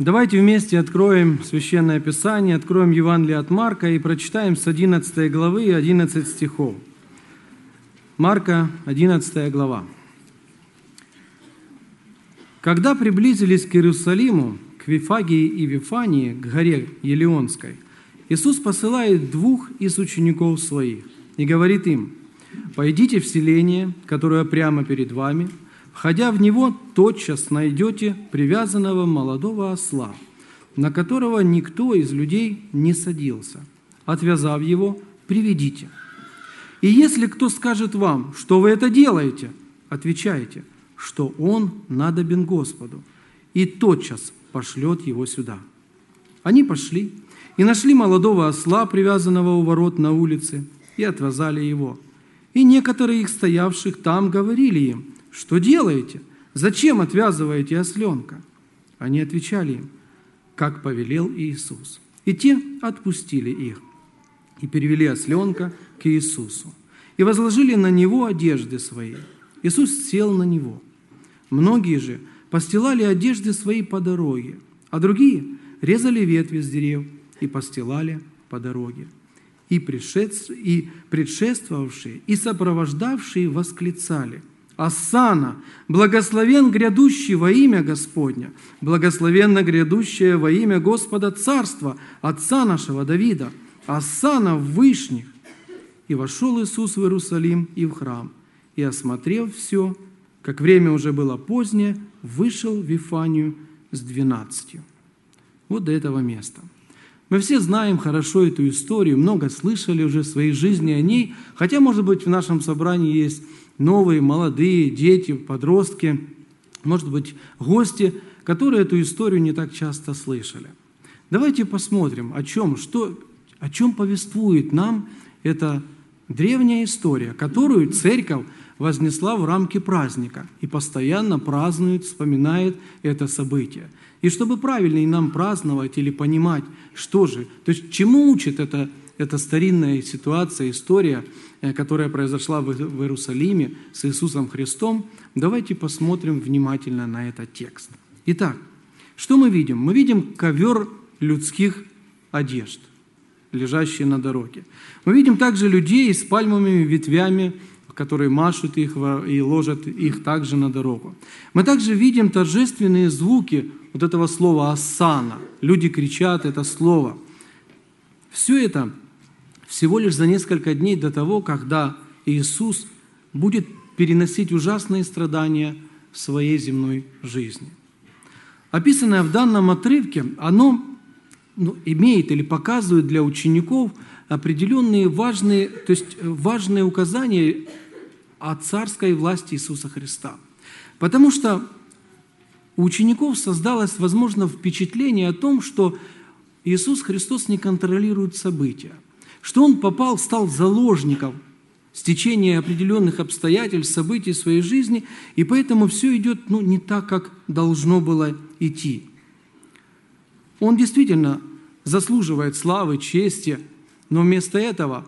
Давайте вместе откроем Священное Писание, откроем Евангелие от Марка и прочитаем с 11 главы 11 стихов. Марка, 11 глава. Когда приблизились к Иерусалиму, к Вифагии и Вифании, к горе Елеонской, Иисус посылает двух из учеников своих и говорит им, «Пойдите в селение, которое прямо перед вами, входя в него, тотчас найдете привязанного молодого осла, на которого никто из людей не садился. Отвязав его, приведите. И если кто скажет вам, что вы это делаете, отвечайте, что он надобен Господу, и тотчас пошлет его сюда». Они пошли и нашли молодого осла, привязанного у ворот на улице, и отвязали его. И некоторые их стоявших там говорили им, что делаете? Зачем отвязываете осленка? Они отвечали им, как повелел Иисус. И те отпустили их и перевели осленка к Иисусу. И возложили на него одежды свои. Иисус сел на него. Многие же постилали одежды свои по дороге, а другие резали ветви с дерев и постилали по дороге. И, предшествовавшие, и сопровождавшие восклицали – Асана, благословен грядущий во имя Господня, благословенно грядущее во имя Господа Царства, Отца нашего Давида, Асана в вышних. И вошел Иисус в Иерусалим и в храм, и, осмотрев все, как время уже было позднее, вышел в Вифанию с двенадцатью. Вот до этого места – мы все знаем хорошо эту историю, много слышали уже в своей жизни о ней, хотя, может быть, в нашем собрании есть новые, молодые, дети, подростки, может быть, гости, которые эту историю не так часто слышали. Давайте посмотрим, о чем, что, о чем повествует нам эта древняя история, которую церковь вознесла в рамки праздника и постоянно празднует, вспоминает это событие. И чтобы правильно нам праздновать или понимать, что же, то есть чему учит эта, эта старинная ситуация, история, э, которая произошла в Иерусалиме с Иисусом Христом, давайте посмотрим внимательно на этот текст. Итак, что мы видим? Мы видим ковер людских одежд, лежащий на дороге. Мы видим также людей с пальмовыми ветвями, которые машут их и ложат их также на дорогу. Мы также видим торжественные звуки вот этого слова «асана». Люди кричат это слово. Все это всего лишь за несколько дней до того, когда Иисус будет переносить ужасные страдания в своей земной жизни. Описанное в данном отрывке, оно ну, имеет или показывает для учеников определенные важные, то есть важные указания о царской власти Иисуса Христа. Потому что у учеников создалось, возможно, впечатление о том, что Иисус Христос не контролирует события, что Он попал, стал заложником стечения определенных обстоятельств, событий своей жизни, и поэтому все идет ну, не так, как должно было идти. Он действительно заслуживает славы, чести, но вместо этого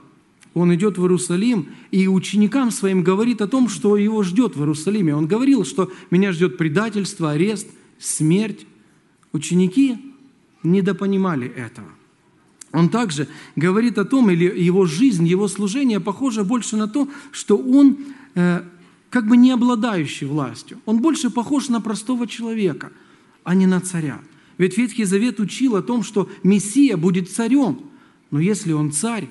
он идет в Иерусалим и ученикам своим говорит о том, что его ждет в Иерусалиме. Он говорил, что меня ждет предательство, арест, смерть. Ученики недопонимали этого. Он также говорит о том, или его жизнь, его служение похоже больше на то, что он э, как бы не обладающий властью. Он больше похож на простого человека, а не на царя. Ведь Ветхий Завет учил о том, что Мессия будет царем. Но если он царь,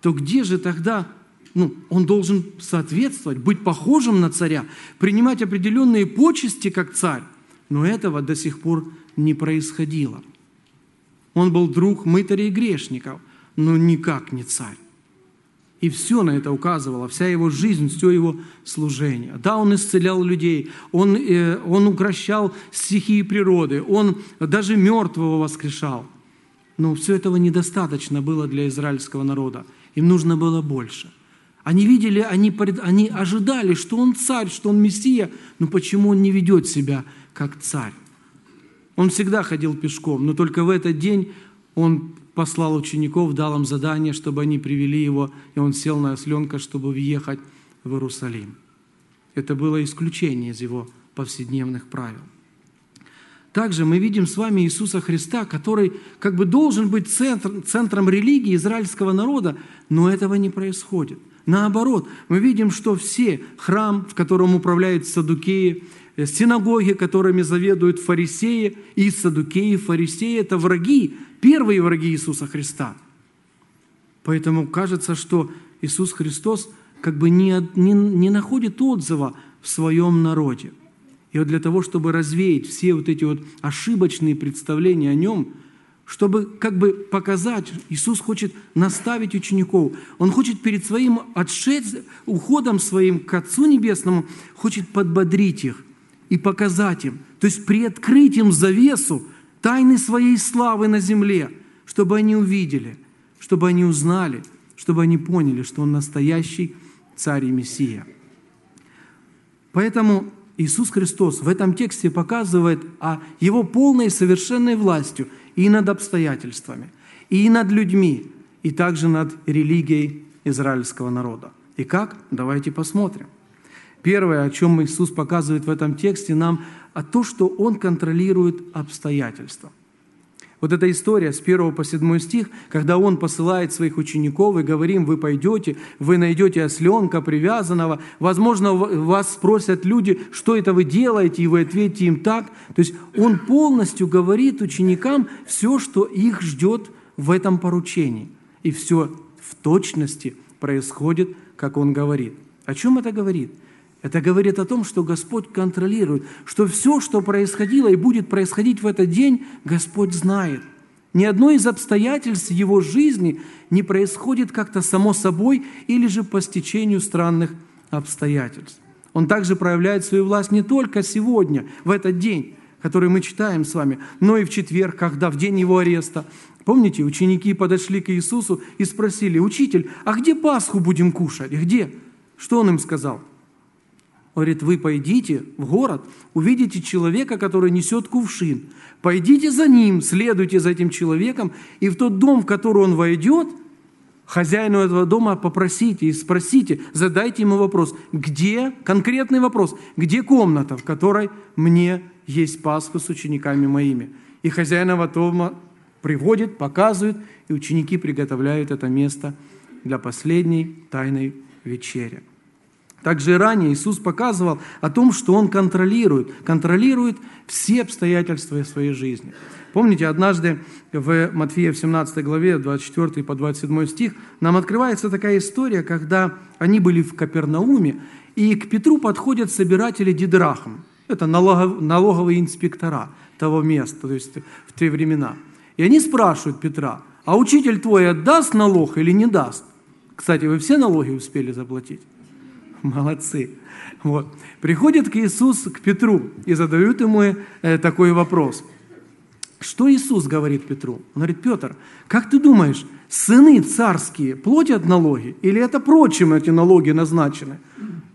то где же тогда ну, он должен соответствовать, быть похожим на царя, принимать определенные почести как царь. Но этого до сих пор не происходило. Он был друг мытарей и грешников, но никак не царь. И все на это указывало, вся его жизнь, все его служение. Да, он исцелял людей, он, э, он укращал стихии природы, он даже мертвого воскрешал. Но все этого недостаточно было для израильского народа. Им нужно было больше. Они видели, они, они ожидали, что он царь, что он мессия, но почему он не ведет себя как царь? Он всегда ходил пешком, но только в этот день он послал учеников, дал им задание, чтобы они привели его, и он сел на осленка, чтобы въехать в Иерусалим. Это было исключение из его повседневных правил. также мы видим с вами Иисуса Христа, который как бы должен быть центр, центром религии израильского народа, но этого не происходит. Наоборот, мы видим, что все храм, в котором управляют садукеи, э, синагоги, которыми заведуют фарисеи, и садукеи, и фарисеи – это враги, первые враги Иисуса Христа. Поэтому кажется, что Иисус Христос как бы не, не, не находит отзыва в своем народе. И вот для того, чтобы развеять все вот эти вот ошибочные представления о нем, чтобы как бы показать, Иисус хочет наставить учеников, Он хочет перед своим отшед... уходом своим к Отцу Небесному, хочет подбодрить их и показать им, то есть приоткрыть им завесу тайны своей славы на земле, чтобы они увидели, чтобы они узнали, чтобы они поняли, что Он настоящий Царь и Мессия. Поэтому Иисус Христос в этом тексте показывает о Его полной совершенной властью и над обстоятельствами, и над людьми, и также над религией израильского народа. И как? Давайте посмотрим. Первое, о чем Иисус показывает в этом тексте нам, о том, что Он контролирует обстоятельства. Вот эта история с 1 по 7 стих, когда он посылает своих учеников и говорим, вы пойдете, вы найдете осленка привязанного, возможно, вас спросят люди, что это вы делаете, и вы ответите им так. То есть он полностью говорит ученикам все, что их ждет в этом поручении. И все в точности происходит, как он говорит. О чем это говорит? Это говорит о том, что Господь контролирует, что все, что происходило и будет происходить в этот день, Господь знает. Ни одно из обстоятельств его жизни не происходит как-то само собой или же по стечению странных обстоятельств. Он также проявляет свою власть не только сегодня, в этот день, который мы читаем с вами, но и в четверг, когда в день его ареста. Помните, ученики подошли к Иисусу и спросили, «Учитель, а где Пасху будем кушать? Где?» Что он им сказал? Говорит, вы пойдите в город, увидите человека, который несет кувшин. Пойдите за ним, следуйте за этим человеком, и в тот дом, в который он войдет, хозяину этого дома попросите и спросите, задайте ему вопрос, где, конкретный вопрос, где комната, в которой мне есть Пасху с учениками моими. И хозяин этого дома приводит, показывает, и ученики приготовляют это место для последней тайной вечери. Также и ранее Иисус показывал о том, что Он контролирует, контролирует все обстоятельства своей жизни. Помните, однажды в Матфея в 17 главе, 24 по 27 стих, нам открывается такая история, когда они были в Капернауме, и к Петру подходят собиратели дидрахм. Это налоговые инспектора того места, то есть в те времена. И они спрашивают Петра, а учитель твой отдаст налог или не даст? Кстати, вы все налоги успели заплатить? Молодцы. Вот. Приходят к Иисусу, к Петру, и задают ему э, такой вопрос. Что Иисус говорит Петру? Он говорит, Петр, как ты думаешь, сыны царские платят налоги? Или это прочим эти налоги назначены?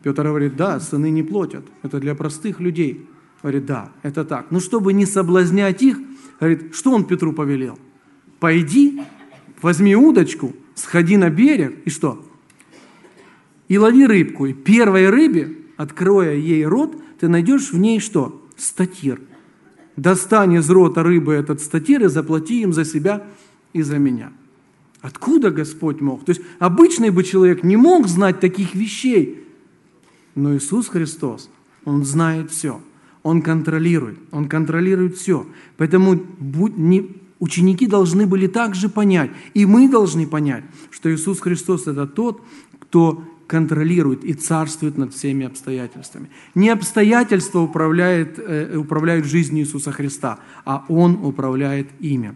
Петр говорит, да, сыны не платят. Это для простых людей. Говорит, да, это так. Но чтобы не соблазнять их, говорит, что он Петру повелел? Пойди, возьми удочку, сходи на берег и что? И лови рыбку. И первой рыбе, откроя ей рот, ты найдешь в ней что? Статир. Достань из рота рыбы этот статир и заплати им за себя и за меня. Откуда Господь мог? То есть обычный бы человек не мог знать таких вещей. Но Иисус Христос, Он знает все. Он контролирует. Он контролирует все. Поэтому не, ученики должны были также понять, и мы должны понять, что Иисус Христос – это тот, кто контролирует и царствует над всеми обстоятельствами. Не обстоятельства управляют, э, управляют жизнью Иисуса Христа, а Он управляет ими.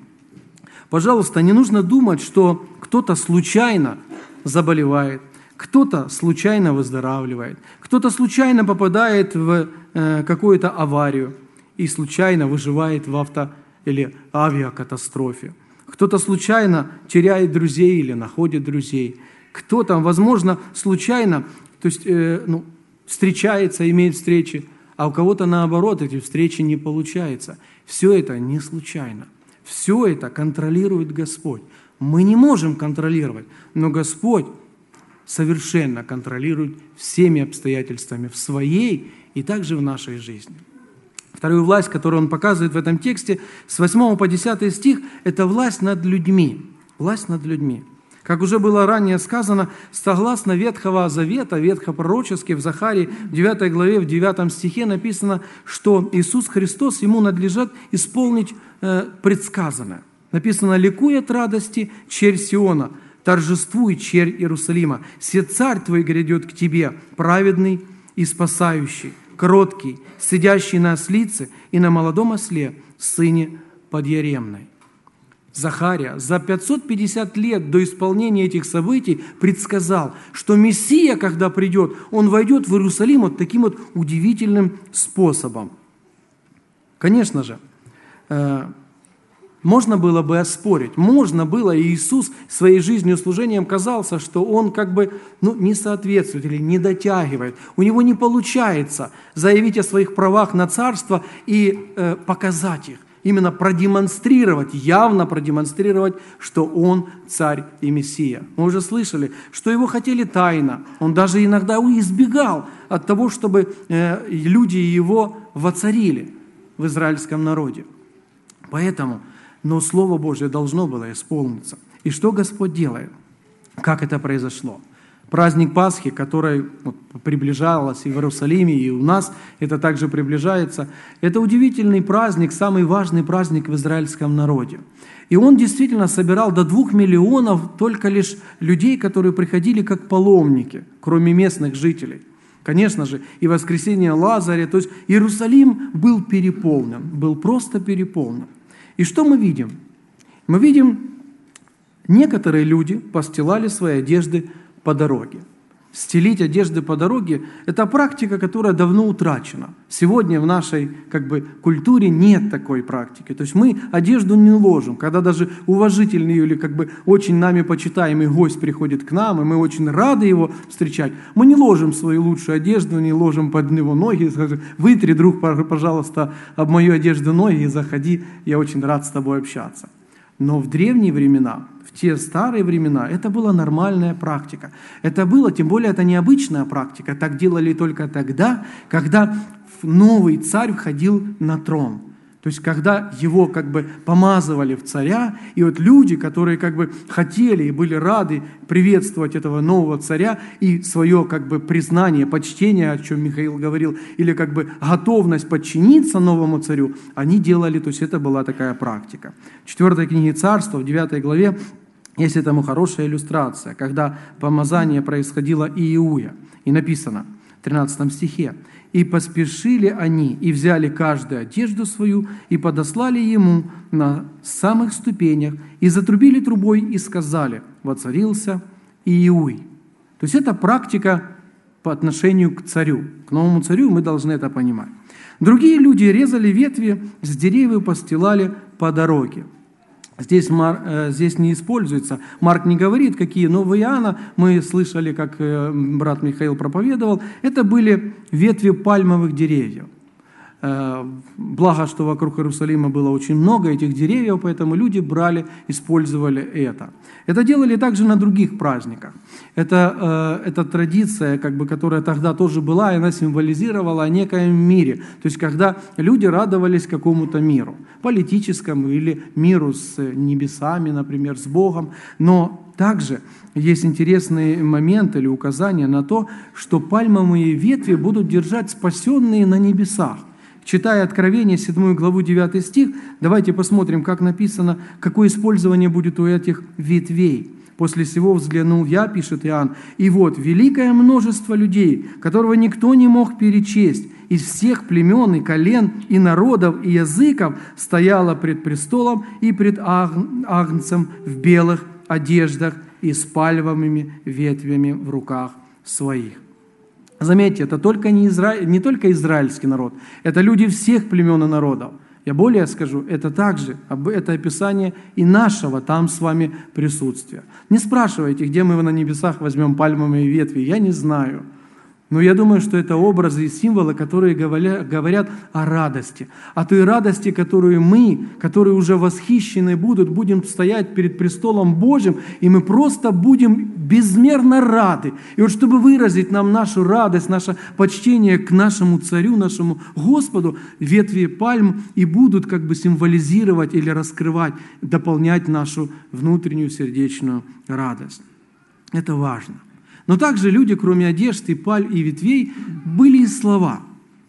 Пожалуйста, не нужно думать, что кто-то случайно заболевает, кто-то случайно выздоравливает, кто-то случайно попадает в э, какую-то аварию и случайно выживает в авто или авиакатастрофе. Кто-то случайно теряет друзей или находит друзей – кто там, возможно, случайно, то есть, э, ну, встречается, имеет встречи, а у кого-то наоборот эти встречи не получается. Все это не случайно. Все это контролирует Господь. Мы не можем контролировать, но Господь совершенно контролирует всеми обстоятельствами в своей и также в нашей жизни. Вторую власть, которую он показывает в этом тексте, с 8 по 10 стих, это власть над людьми. Власть над людьми. Как уже было ранее сказано, согласно Ветхого Завета, ветхопророчески в Захарии, в 9 главе, в 9 стихе написано, что Иисус Христос, ему надлежит исполнить э, предсказанное. Написано, ликует радости черь Сиона, торжествуй черь Иерусалима, все царь твой грядет к тебе, праведный и спасающий, кроткий, сидящий на ослице и на молодом осле, сыне подъяремной. Захария за 550 лет до исполнения этих событий предсказал, что Мессия, когда придет, он войдет в Иерусалим вот таким вот удивительным способом. Конечно же, э, можно было бы оспорить, можно было, и Иисус своей жизнью и служением казался, что он как бы ну, не соответствует или не дотягивает. У него не получается заявить о своих правах на царство и э, показать их именно продемонстрировать, явно продемонстрировать, что он царь и мессия. Мы уже слышали, что его хотели тайно. Он даже иногда избегал от того, чтобы э, люди его воцарили в израильском народе. Поэтому, но Слово Божье должно было исполниться. И что Господь делает? Как это произошло? Праздник Пасхи, который вот, приближалась и в Иерусалиме, и у нас это также приближается. Это удивительный праздник, самый важный праздник в израильском народе. И он действительно собирал до двух миллионов только лишь людей, которые приходили как паломники, кроме местных жителей. Конечно же, и воскресение Лазаря, то есть Иерусалим был переполнен, был просто переполнен. И что мы видим? Мы видим, некоторые люди постилали свои одежды по дороге. Стелить одежды по дороге – это практика, которая давно утрачена. Сегодня в нашей как бы, культуре нет такой практики. То есть мы одежду не ложим. Когда даже уважительный или как бы, очень нами почитаемый гость приходит к нам, и мы очень рады его встречать, мы не ложим свою лучшую одежду, не ложим под него ноги, скажем, вытри, друг, пожалуйста, об мою одежду ноги и заходи, я очень рад с тобой общаться. Но в древние времена, те старые времена, это была нормальная практика. Это было, тем более, это необычная практика. Так делали только тогда, когда новый царь входил на трон – то есть, когда его как бы помазывали в царя, и вот люди, которые как бы хотели и были рады приветствовать этого нового царя и свое как бы признание, почтение, о чем Михаил говорил, или как бы готовность подчиниться новому царю, они делали, то есть это была такая практика. В 4 книге царства, в 9 главе, есть этому хорошая иллюстрация, когда помазание происходило Иуя. И написано в 13 стихе, и поспешили они, и взяли каждую одежду свою, и подослали ему на самых ступенях, и затрубили трубой, и сказали, воцарился Иуй. То есть это практика по отношению к царю. К новому царю мы должны это понимать. Другие люди резали ветви с деревьев и постилали по дороге. Здесь, э, здесь не используется. Марк не говорит, какие, но в Иоанна мы слышали, как э, брат Михаил проповедовал, это были ветви пальмовых деревьев. Э, благо, что вокруг Иерусалима было очень много этих деревьев, поэтому люди брали, использовали это. Это делали также на других праздниках. Это, э, это традиция, как бы, которая тогда тоже была, и она символизировала о некоем мире. То есть, когда люди радовались какому-то миру, политическому или миру с небесами, например, с Богом. Но также есть интересный момент или указание на то, что пальмовые ветви будут держать спасенные на небесах. Читая Откровение, 7 главу, 9 стих, давайте посмотрим, как написано, какое использование будет у этих ветвей. После всего взглянул я, пишет Иоанн, и вот великое множество людей, которого никто не мог перечесть, из всех племен и колен, и народов, и языков, стояло пред престолом и пред агнцем в белых одеждах и с пальвовыми ветвями в руках своих. Заметьте, это только не, Изра... не только израильский народ, это люди всех племен и народов. Я более скажу, это также, это описание и нашего там с вами присутствия. Не спрашивайте, где мы на небесах возьмем пальмовые ветви, я не знаю. Но я думаю, что это образы и символы, которые говорят о радости. О той радости, которую мы, которые уже восхищены будут, будем стоять перед престолом Божьим, и мы просто будем безмерно рады. И вот чтобы выразить нам нашу радость, наше почтение к нашему царю, нашему Господу, ветви пальм и будут как бы символизировать или раскрывать, дополнять нашу внутреннюю сердечную радость. Это важно. Но также люди, кроме одежды, паль и ветвей, были и слова.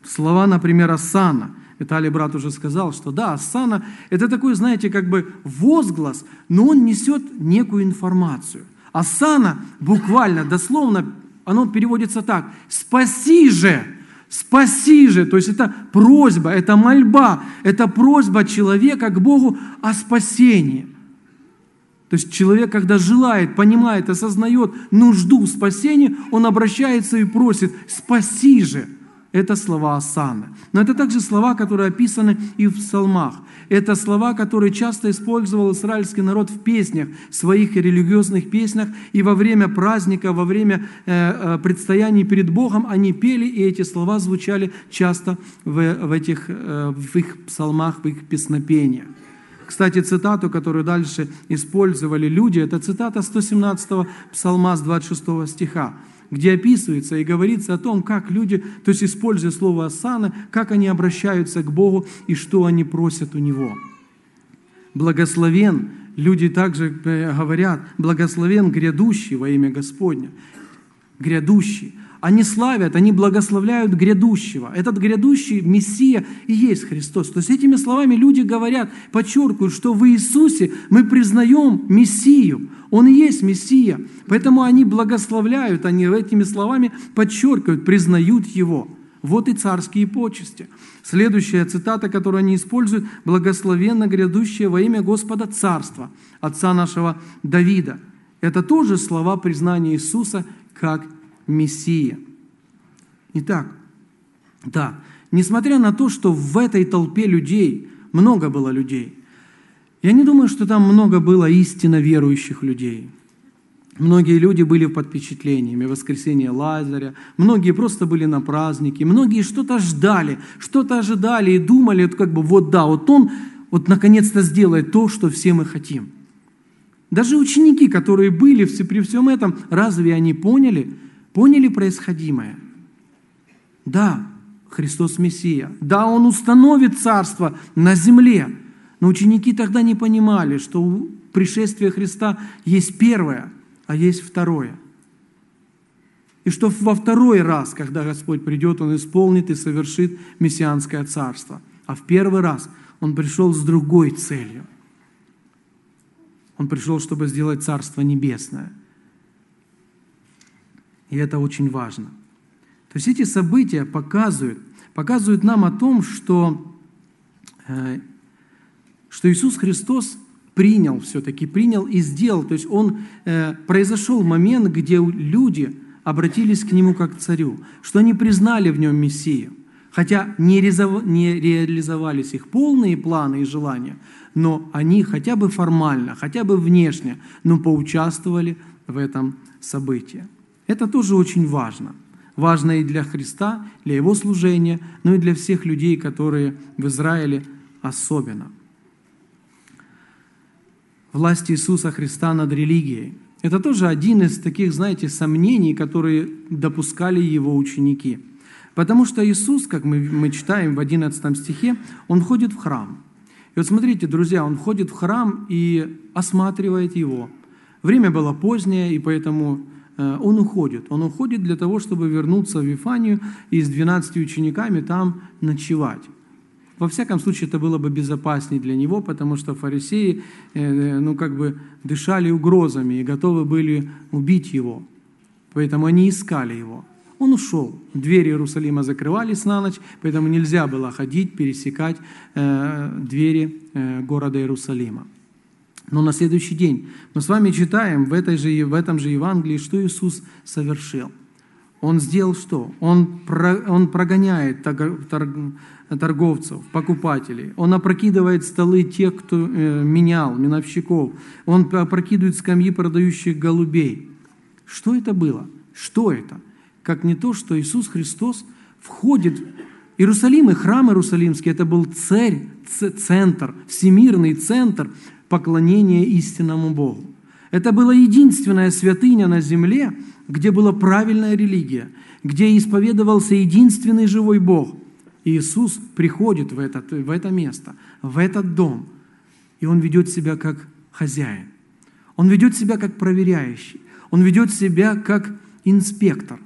Слова, например, Асана. Виталий брат уже сказал, что да, Асана – это такой, знаете, как бы возглас, но он несет некую информацию. Асана буквально, дословно, оно переводится так – «спаси же», «спаси же», то есть это просьба, это мольба, это просьба человека к Богу о спасении – то есть человек, когда желает, понимает, осознает нужду в спасении, он обращается и просит «спаси же». Это слова Асана. Но это также слова, которые описаны и в псалмах. Это слова, которые часто использовал израильский народ в песнях, своих религиозных песнях, и во время праздника, во время э, э, предстояний перед Богом они пели, и эти слова звучали часто в, этих, э, в их псалмах, в их песнопениях. Кстати, цитату, которую дальше использовали люди, это цитата 117 псалма с 26 стиха, где описывается и говорится о том, как люди, то есть используя слово «асана», как они обращаются к Богу и что они просят у Него. Благословен, люди также э, говорят, благословен грядущий во имя Господня. Грядущий. Они славят, они благословляют грядущего. Этот грядущий Мессия и есть Христос. То есть этими словами люди говорят, подчеркивают, что в Иисусе мы признаем Мессию. Он и есть Мессия. Поэтому они благословляют, они этими словами подчеркивают, признают Его. Вот и царские почести. Следующая цитата, которую они используют, «Благословенно грядущее во имя Господа Царства, Отца нашего Давида». Это тоже слова признания Иисуса как Мессия. Итак, да, несмотря на то, что в этой толпе людей, много было людей, я не думаю, что там много было истинно верующих людей. Многие люди были под впечатлениями воскресения Лазаря, многие просто были на празднике, многие что-то ждали, что-то ожидали и думали, как бы вот да, вот он вот наконец-то сделает то, что все мы хотим. Даже ученики, которые были при всем этом, разве они поняли, Поняли происходимое? Да, Христос Мессия. Да, Он установит царство на земле. Но ученики тогда не понимали, что у пришествия Христа есть первое, а есть второе. И что во второй раз, когда Господь придет, Он исполнит и совершит мессианское царство. А в первый раз Он пришел с другой целью. Он пришел, чтобы сделать царство небесное. И это очень важно. То есть эти события показывают, показывают нам о том, что, э, что Иисус Христос принял все-таки, принял и сделал. То есть он, э, произошел момент, где люди обратились к Нему как к царю, что они признали в Нем Мессию. Хотя не, реализовались их полные планы и желания, но они хотя бы формально, хотя бы внешне, но поучаствовали в этом событии. Это тоже очень важно. Важно и для Христа, для Его служения, но и для всех людей, которые в Израиле особенно. Власть Иисуса Христа над религией. Это тоже один из таких, знаете, сомнений, которые допускали Его ученики. Потому что Иисус, как мы, мы читаем в 11 стихе, Он входит в храм. И вот смотрите, друзья, Он входит в храм и осматривает его. Время было позднее, и поэтому Э, он уходит. Он уходит для того, чтобы вернуться в Вифанию и с 12 учениками там ночевать. Во всяком случае, это было бы безопаснее для него, потому что фарисеи, э, ну, как бы дышали угрозами и готовы были убить его. Поэтому они искали его. Он ушел. Двери Иерусалима закрывались на ночь, поэтому нельзя было ходить, пересекать э, двери э, города Иерусалима. Но на следующий день мы с вами читаем в, этой же, в этом же Евангелии, что Иисус совершил. Он сделал что? Он, про, он прогоняет торговцев, покупателей. Он опрокидывает столы тех, кто э, менял, миновщиков. Он опрокидывает скамьи продающих голубей. Что это было? Что это? Как не то, что Иисус Христос входит Иерусалим и храм Иерусалимский – это был царь, центр, всемирный центр поклонения истинному Богу. Это была единственная святыня на земле, где была правильная религия, где исповедовался единственный живой Бог. И Иисус приходит в, этот, в это место, в этот дом, и Он ведет себя как хозяин. Он ведет себя как проверяющий. Он ведет себя как инспектор.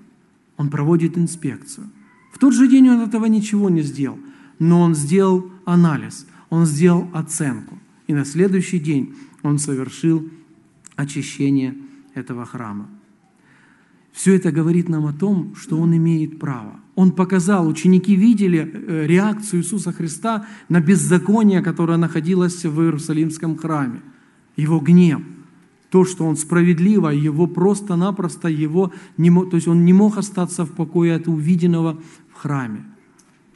Он проводит инспекцию. В тот же день он этого ничего не сделал, но он сделал анализ, он сделал оценку. И на следующий день он совершил очищение этого храма. Все это говорит нам о том, что он имеет право. Он показал, ученики видели э, реакцию Иисуса Христа на беззаконие, которое находилось в Иерусалимском храме. Его гнев, то, что он справедливо, его просто-напросто, его не мог, то есть он не мог остаться в покое от увиденного в храме.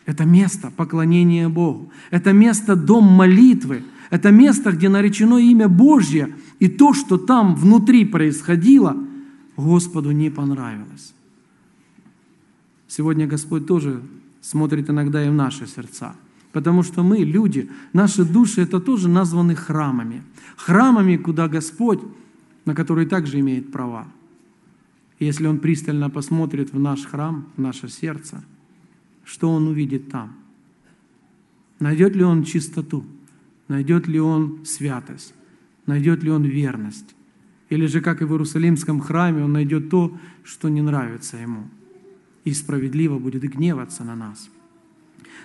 Это место поклонения Богу. Это место дом молитвы. Это место, где наречено имя Божье. И то, что там внутри происходило, Господу не понравилось. Сегодня Господь тоже смотрит иногда и в наши сердца. Потому что мы, люди, наши души, это тоже названы храмами. Храмами, куда Господь, на который также имеет права. Если Он пристально посмотрит в наш храм, в наше сердце – что он увидит там. Найдет ли он чистоту? Найдет ли он святость? Найдет ли он верность? Или же, как и в Иерусалимском храме, он найдет то, что не нравится ему. И справедливо будет гневаться на нас.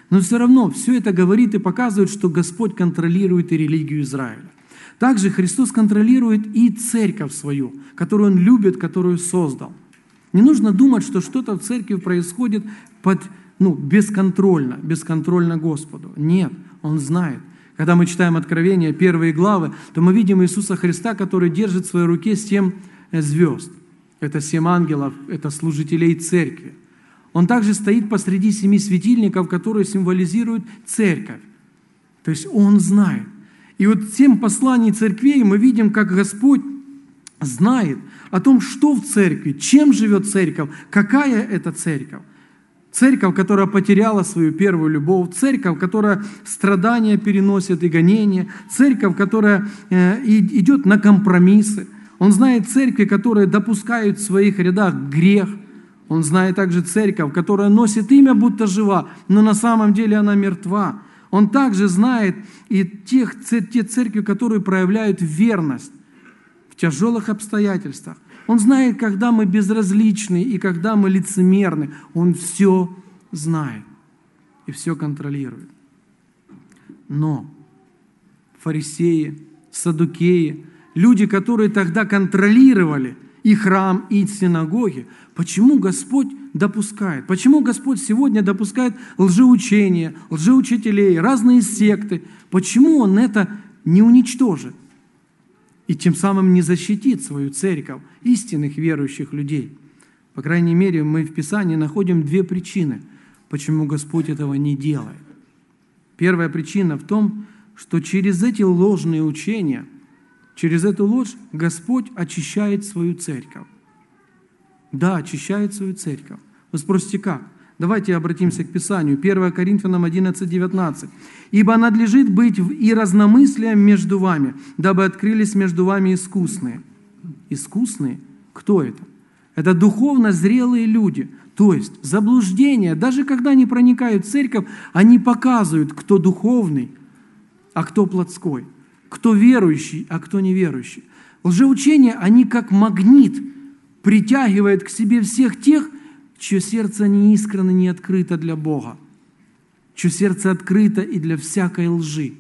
Но все равно все это говорит и показывает, что Господь контролирует и религию Израиля. Также Христос контролирует и церковь свою, которую Он любит, которую создал. Не нужно думать, что что-то в церкви происходит под ну, бесконтрольно, бесконтрольно Господу. Нет, Он знает. Когда мы читаем Откровение, первые главы, то мы видим Иисуса Христа, который держит в своей руке семь э, звезд. Это семь ангелов, это служителей церкви. Он также стоит посреди семи светильников, которые символизируют церковь. То есть Он знает. И вот семь посланий церквей мы видим, как Господь знает о том, что в церкви, чем живет церковь, какая это церковь. Церковь, которая потеряла свою первую любовь, церковь, которая страдания переносит и гонения, церковь, которая э, идет на компромиссы. Он знает церкви, которые допускают в своих рядах грех. Он знает также церковь, которая носит имя, будто жива, но на самом деле она мертва. Он также знает и тех, те церкви, которые проявляют верность в тяжелых обстоятельствах. Он знает, когда мы безразличны и когда мы лицемерны. Он все знает и все контролирует. Но фарисеи, садукеи, люди, которые тогда контролировали и храм, и синагоги, почему Господь допускает? Почему Господь сегодня допускает лжеучения, лжеучителей, разные секты? Почему Он это не уничтожит? и тем самым не защитит свою церковь, истинных верующих людей. По крайней мере, мы в Писании находим две причины, почему Господь этого не делает. Первая причина в том, что через эти ложные учения, через эту ложь Господь очищает свою церковь. Да, очищает свою церковь. Вы спросите, как? Давайте обратимся к Писанию. 1 Коринфянам 11, 19. «Ибо надлежит быть и разномыслием между вами, дабы открылись между вами искусные». Искусные? Кто это? Это духовно зрелые люди. То есть заблуждение, даже когда они проникают в церковь, они показывают, кто духовный, а кто плотской, кто верующий, а кто неверующий. Лжеучения, они как магнит притягивают к себе всех тех, чье сердце не искренно, не открыто для Бога, чье сердце открыто и для всякой лжи.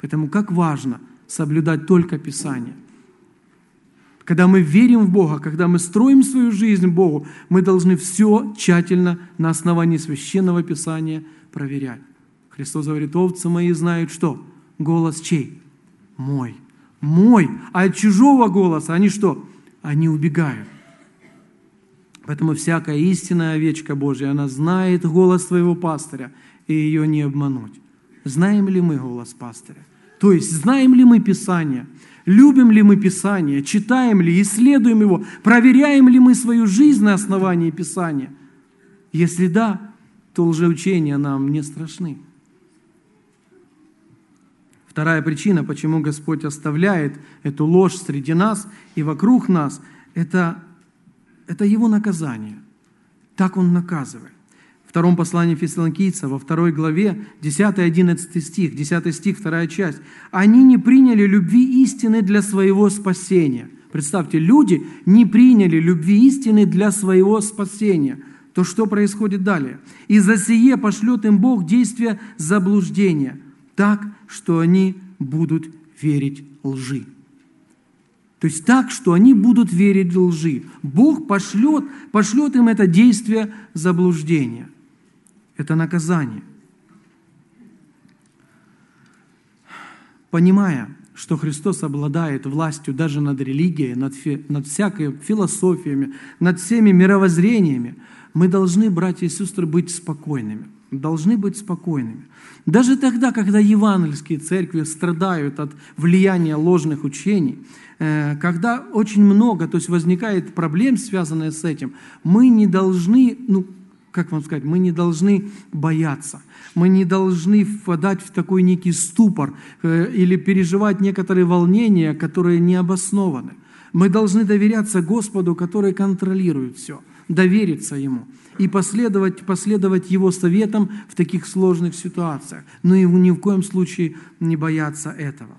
Поэтому как важно соблюдать только Писание. Когда мы верим в Бога, когда мы строим свою жизнь Богу, мы должны все тщательно на основании священного Писания проверять. Христос говорит, овцы мои знают что? Голос чей? Мой. Мой. А от чужого голоса они что? Они убегают. Поэтому всякая истинная овечка Божья, она знает голос своего пастыря, и ее не обмануть. Знаем ли мы голос пастыря? То есть знаем ли мы Писание, любим ли мы Писание, читаем ли, исследуем его, проверяем ли мы свою жизнь на основании Писания. Если да, то лжеучения нам не страшны. Вторая причина, почему Господь оставляет эту ложь среди нас и вокруг нас, это, это Его наказание. Так Он наказывает. Втором послании Фессалоникийца, во второй главе, 10-11 стих, 10 стих, вторая часть. «Они не приняли любви истины для своего спасения». Представьте, люди не приняли любви истины для своего спасения. То что происходит далее? «И за сие пошлет им Бог действия заблуждения, так, что они будут верить лжи. То есть так, что они будут верить лжи. Бог пошлет, пошлет им это действие заблуждения. Это наказание. Понимая, что Христос обладает властью даже над религией, над, фи, над всякой философиями, над всеми мировоззрениями, мы должны, братья и сестры, быть спокойными – должны быть спокойными. Даже тогда, когда евангельские церкви страдают от влияния ложных учений, когда очень много, то есть возникает проблем, связанных с этим, мы не должны, ну, как вам сказать, мы не должны бояться, мы не должны впадать в такой некий ступор э, или переживать некоторые волнения, которые не обоснованы. Мы должны доверяться Господу, который контролирует все, довериться Ему и последовать, последовать Его советам в таких сложных ситуациях. Но и ни в коем случае не бояться этого.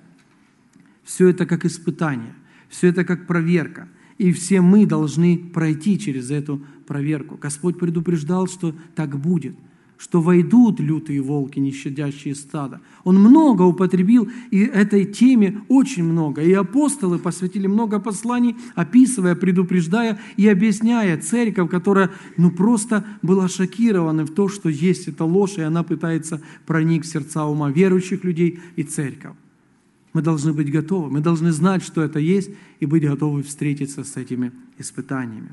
Все это как испытание, все это как проверка. И все мы должны пройти через эту проверку. Господь предупреждал, что так будет – что войдут лютые волки, не щадящие стада. Он много употребил, и этой теме очень много. И апостолы посвятили много посланий, описывая, предупреждая и объясняя церковь, которая ну, просто была шокирована в то, что есть эта ложь, и она пытается проник в сердца ума верующих людей и церковь. Мы должны быть готовы, мы должны знать, что это есть, и быть готовы встретиться с этими испытаниями.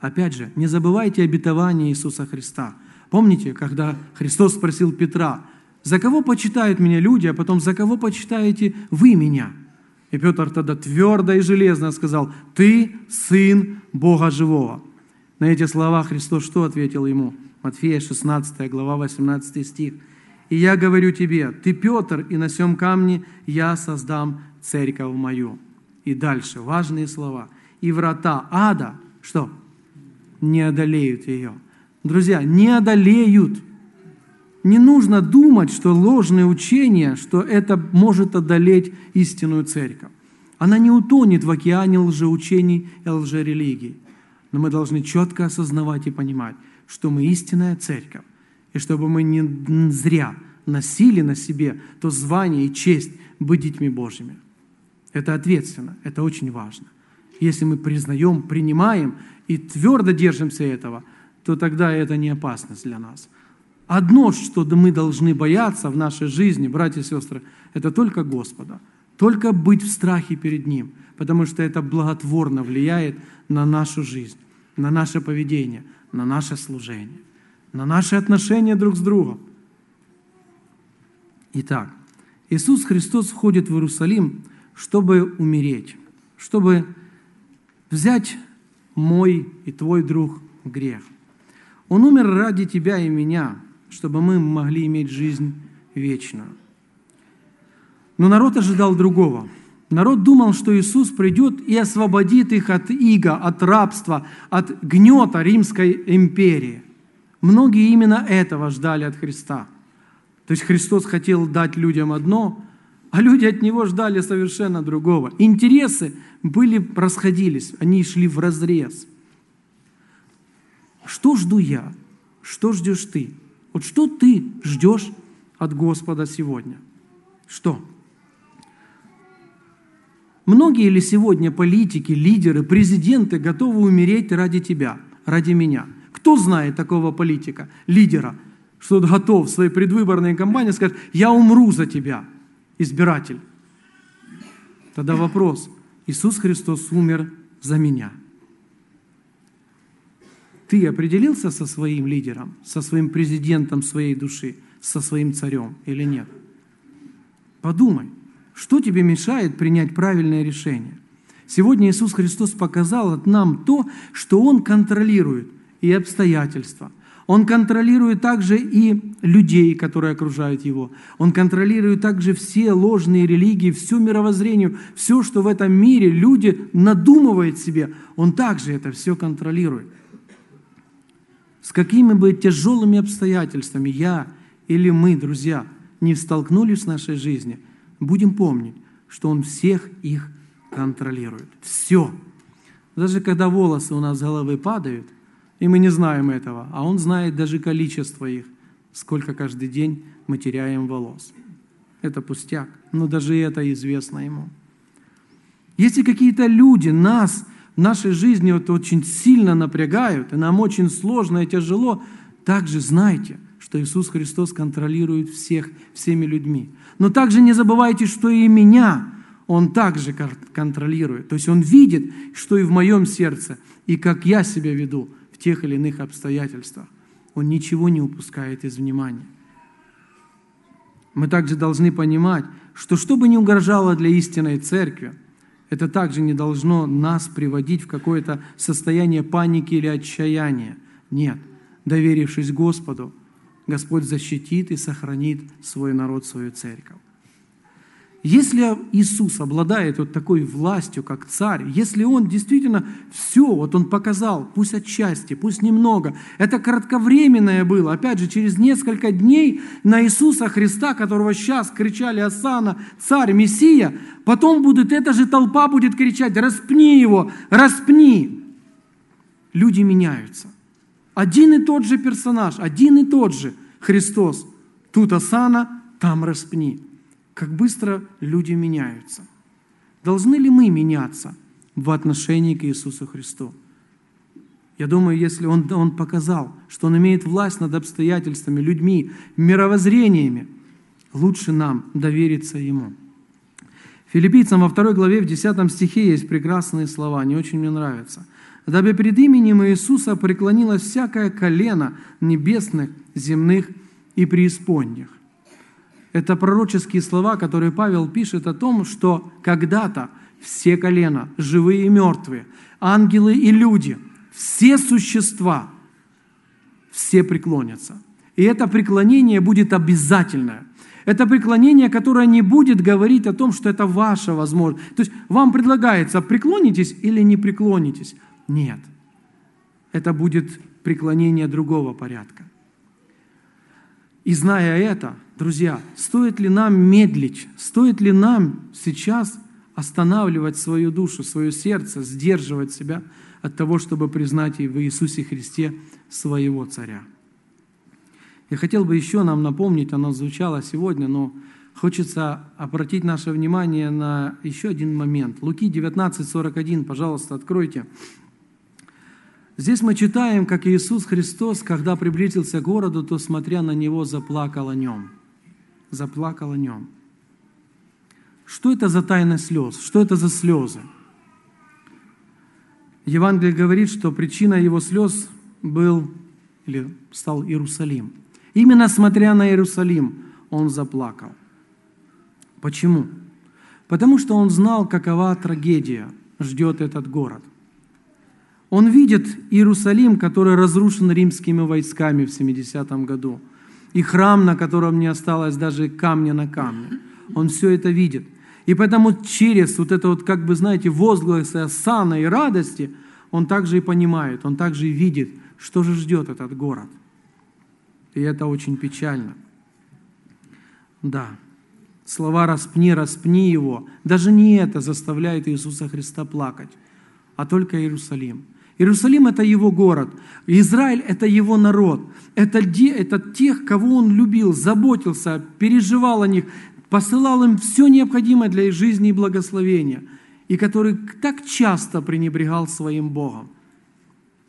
Опять же, не забывайте обетование Иисуса Христа – Помните, когда Христос спросил Петра, «За кого почитают меня люди, а потом за кого почитаете вы меня?» И Петр тогда твердо и железно сказал, «Ты сын Бога живого». На эти слова Христос что ответил ему? Матфея 16 глава 18 стих. «И я говорю тебе, ты Петр, и на сем камне я создам церковь мою». И дальше важные слова. «И врата ада» что? «Не одолеют ее». Друзья, не одолеют. Не нужно думать, что ложные учения, что это может одолеть истинную церковь. Она не утонет в океане лжеучений и лжерелигий. Но мы должны четко осознавать и понимать, что мы истинная церковь. И чтобы мы не зря носили на себе то звание и честь быть детьми Божьими. Это ответственно, это очень важно. Если мы признаем, принимаем и твердо держимся этого – то тогда это не опасность для нас. Одно, что мы должны бояться в нашей жизни, братья и сестры, это только Господа. Только быть в страхе перед Ним, потому что это благотворно влияет на нашу жизнь, на наше поведение, на наше служение, на наши отношения друг с другом. Итак, Иисус Христос входит в Иерусалим, чтобы умереть, чтобы взять мой и твой друг грех – он умер ради тебя и меня, чтобы мы могли иметь жизнь вечную. Но народ ожидал другого. Народ думал, что Иисус придет и освободит их от иго, от рабства, от гнета Римской империи. Многие именно этого ждали от Христа. То есть Христос хотел дать людям одно, а люди от Него ждали совершенно другого. Интересы были, расходились, они шли в разрез. Что жду я? Что ждешь ты? Вот что ты ждешь от Господа сегодня? Что? Многие ли сегодня политики, лидеры, президенты готовы умереть ради тебя, ради меня? Кто знает такого политика, лидера, что готов в своей предвыборной кампании сказать, я умру за тебя, избиратель? Тогда вопрос, Иисус Христос умер за меня – ты определился со своим лидером, со своим президентом своей души, со своим царем или нет? Подумай, что тебе мешает принять правильное решение? Сегодня Иисус Христос показал нам то, что Он контролирует и обстоятельства. Он контролирует также и людей, которые окружают Его. Он контролирует также все ложные религии, все мировоззрение, все, что в этом мире люди надумывают себе. Он также это все контролирует. С какими бы тяжелыми обстоятельствами я или мы, друзья, не столкнулись в нашей жизни, будем помнить, что Он всех их контролирует. Все. Даже когда волосы у нас с головы падают, и мы не знаем этого, а Он знает даже количество их, сколько каждый день мы теряем волос. Это пустяк, но даже это известно Ему. Если какие-то люди нас в нашей жизни вот очень сильно напрягают, и нам очень сложно и тяжело, также знайте, что Иисус Христос контролирует всех, всеми людьми. Но также не забывайте, что и меня Он также контролирует. То есть Он видит, что и в моем сердце, и как я себя веду тех или иных обстоятельствах. Он ничего не упускает из внимания. Мы также должны понимать, что что бы ни угрожало для истинной церкви – это также не должно нас приводить в какое-то состояние паники или отчаяния. Нет, доверившись Господу, Господь защитит и сохранит свой народ, свою церковь. Если Иисус обладает вот такой властью, как царь, если Он действительно все, вот Он показал, пусть отчасти, пусть немного, это кратковременное было, опять же, через несколько дней на Иисуса Христа, которого сейчас кричали Асана, царь, Мессия, потом будет эта же толпа будет кричать, распни его, распни. Люди меняются. Один и тот же персонаж, один и тот же Христос. Тут Асана, там распни как быстро люди меняются. Должны ли мы меняться в отношении к Иисусу Христу? Я думаю, если он, он показал, что Он имеет власть над обстоятельствами, людьми, мировоззрениями, лучше нам довериться Ему. Филиппийцам во второй главе в 10 стихе есть прекрасные слова, они очень мне нравятся. «Дабы перед именем Иисуса преклонилось всякое колено небесных, земных и преисподних, это пророческие слова, которые Павел пишет о том, что когда-то все колена, живые и мертвые, ангелы и люди, все существа, все преклонятся. И это преклонение будет обязательное. Это преклонение, которое не будет говорить о том, что это ваша возможность. То есть вам предлагается, преклонитесь или не преклонитесь. Нет. Это будет преклонение другого порядка. И зная это, друзья, стоит ли нам медлить, стоит ли нам сейчас останавливать свою душу, свое сердце, сдерживать себя от того, чтобы признать в Иисусе Христе своего Царя. Я хотел бы еще нам напомнить, оно звучало сегодня, но хочется обратить наше внимание на еще один момент. Луки 19:41, пожалуйста, откройте. Здесь мы читаем, как Иисус Христос, когда приблизился к городу, то, смотря на него, заплакал о нем. Заплакал о нем. Что это за тайна слез? Что это за слезы? Евангелие говорит, что причина его слез был или стал Иерусалим. Именно смотря на Иерусалим, он заплакал. Почему? Потому что он знал, какова трагедия ждет этот город. Он видит Иерусалим, который разрушен римскими войсками в 70 году, и храм, на котором не осталось даже камня на камне. Он все это видит. И поэтому через вот это вот, как бы, знаете, возгласы осана и радости, он также и понимает, он также и видит, что же ждет этот город. И это очень печально. Да, слова «распни, распни его», даже не это заставляет Иисуса Христа плакать, а только Иерусалим – Иерусалим – это его город. Израиль – это его народ. Это, это тех, кого он любил, заботился, переживал о них, посылал им все необходимое для их жизни и благословения, и который так часто пренебрегал своим Богом.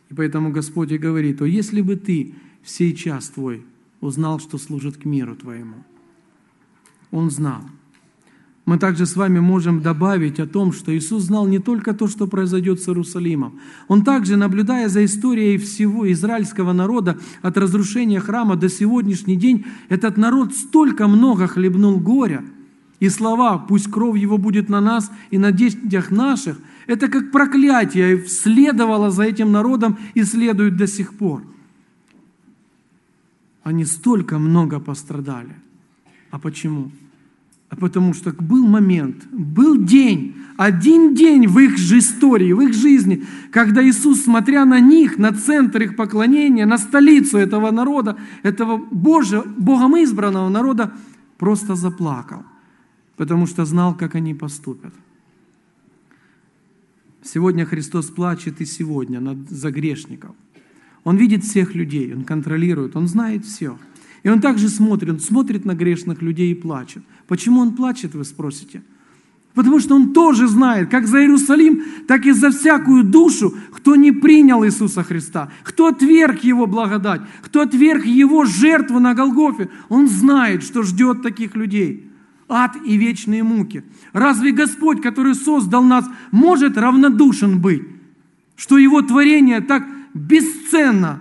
И поэтому Господь и говорит, о, если бы ты в сей час твой узнал, что служит к миру твоему. Он знал – мы также с вами можем добавить о том, что Иисус знал не только то, что произойдет с Иерусалимом. Он также, наблюдая за историей всего израильского народа от разрушения храма до сегодняшний день, этот народ столько много хлебнул горя, И слова «пусть кровь его будет на нас и на детях наших» – это как проклятие, следовало за этим народом и следует до сих пор. Они столько много пострадали. А почему? А потому что был момент, был день, один день в их же истории, в их жизни, когда Иисус, смотря на них, на центр их поклонения, на столицу этого народа, этого Божьего, Богом избранного народа, просто заплакал, потому что знал, как они поступят. Сегодня Христос плачет и сегодня над, за грешников. Он видит всех людей, Он контролирует, Он знает все. И Он также смотрит, Он смотрит на грешных людей и плачет. Почему Он плачет, вы спросите? Потому что Он тоже знает, как за Иерусалим, так и за всякую душу, кто не принял Иисуса Христа, кто отверг Его благодать, кто отверг Его жертву на Голгофе. Он знает, что ждет таких людей. Ад и вечные муки. Разве Господь, который создал нас, может равнодушен быть, что Его творение так бесценно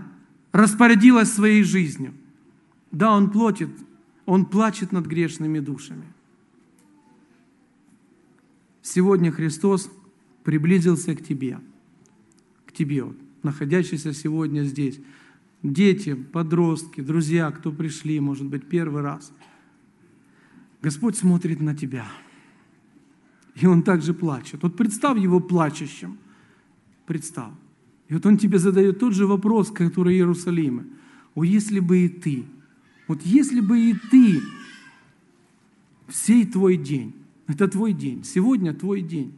распорядилось своей жизнью? Да, Он платит, Он плачет над грешными душами – Сегодня Христос приблизился к тебе, к тебе, вот, находящийся сегодня здесь. Дети, подростки, друзья, кто пришли, может быть, первый раз. Господь смотрит на тебя, и Он также плачет. Вот представь Его плачущим, представь. И вот Он тебе задает тот же вопрос, который Иерусалима. О, если бы и ты, вот если бы и ты, всей твой день, это твой день. Сегодня твой день.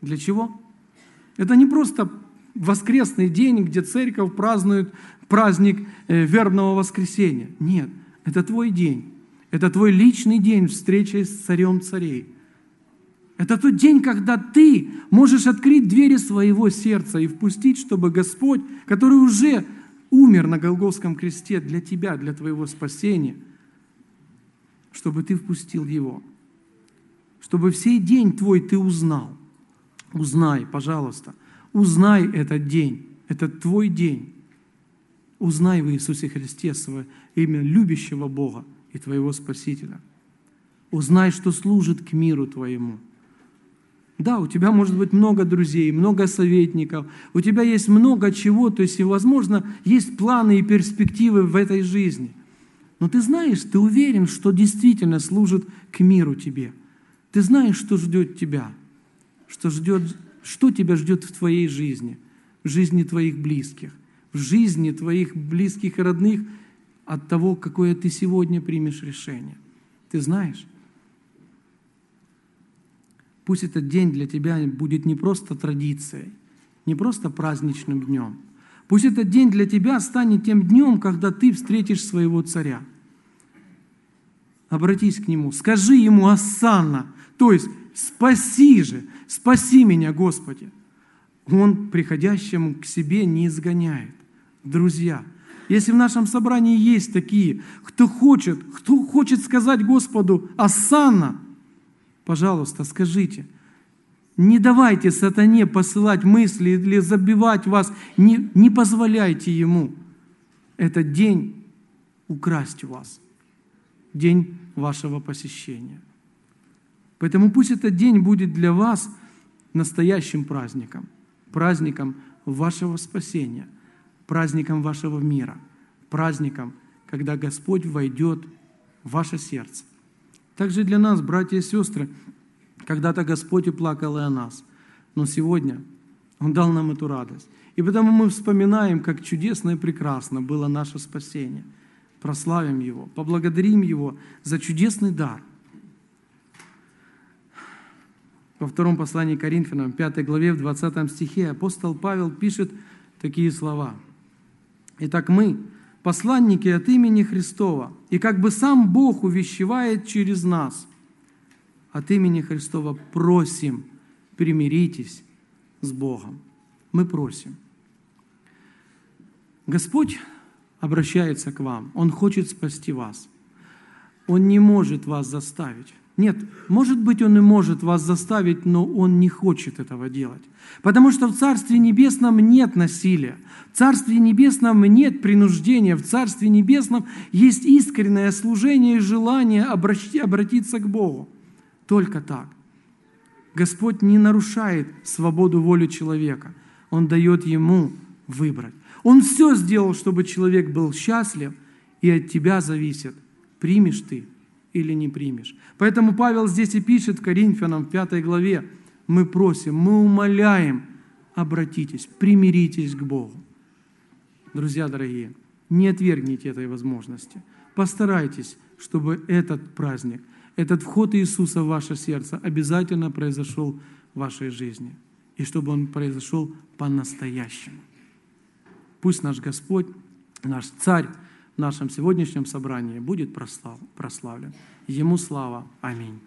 Для чего? Это не просто воскресный день, где церковь празднует праздник э, вербного воскресения. Нет, это твой день. Это твой личный день встречи с царем царей. Это тот день, когда ты можешь открыть двери своего сердца и впустить, чтобы Господь, который уже умер на Голгофском кресте для тебя, для твоего спасения, чтобы ты впустил Его чтобы всей день твой ты узнал. Узнай, пожалуйста, узнай этот день, это твой день. Узнай в Иисусе Христе свое имя любящего Бога и твоего Спасителя. Узнай, что служит к миру твоему. Да, у тебя может быть много друзей, много советников, у тебя есть много чего, то есть, возможно, есть планы и перспективы в этой жизни. Но ты знаешь, ты уверен, что действительно служит к миру тебе – ты знаешь, что ждет тебя, что, ждет, что тебя ждет в твоей жизни, в жизни твоих близких, в жизни твоих близких и родных от того, какое ты сегодня примешь решение. Ты знаешь? Пусть этот день для тебя будет не просто традицией, не просто праздничным днем. Пусть этот день для тебя станет тем днем, когда ты встретишь своего царя. Обратись к нему, скажи ему «Ассанна», то есть «Спаси же, спаси меня, Господи». Он приходящему к себе не изгоняет. Друзья, если в нашем собрании есть такие, кто хочет, кто хочет сказать Господу «Асана», пожалуйста, скажите. Не давайте сатане посылать мысли или забивать вас. Не, не позволяйте ему этот день украсть вас. День вашего посещения. Поэтому пусть этот день будет для вас настоящим праздником, праздником вашего спасения, праздником вашего мира, праздником, когда Господь войдет в ваше сердце. Также для нас, братья и сестры, когда-то Господь и плакал и о нас, но сегодня Он дал нам эту радость. И потому мы вспоминаем, как чудесно и прекрасно было наше спасение. Прославим Его, поблагодарим Его за чудесный дар – во втором послании Коринфянам, 5 главе, в 20 стихе, апостол Павел пишет такие слова. «Итак, мы, посланники от имени Христова, и как бы сам Бог увещевает через нас, от имени Христова просим, примиритесь с Богом». Мы просим. Господь обращается к вам, Он хочет спасти вас. Он не может вас заставить. Нет, может быть, Он и может вас заставить, но Он не хочет этого делать. Потому что в Царстве Небесном нет насилия, в Царстве Небесном нет принуждения, в Царстве Небесном есть искреннее служение и желание обратиться к Богу. Только так. Господь не нарушает свободу воли человека. Он дает ему выбрать. Он все сделал, чтобы человек был счастлив, и от тебя зависит, примешь ты или не примешь. Поэтому Павел здесь и пишет Коринфянам в 5 главе, мы просим, мы умоляем, обратитесь, примиритесь к Богу. Друзья дорогие, не отвергните этой возможности. Постарайтесь, чтобы этот праздник, этот вход Иисуса в ваше сердце обязательно произошел в вашей жизни. И чтобы он произошел по-настоящему. Пусть наш Господь, наш Царь нашем сегодняшнем собрании будет прославлен. Ему слава. Аминь.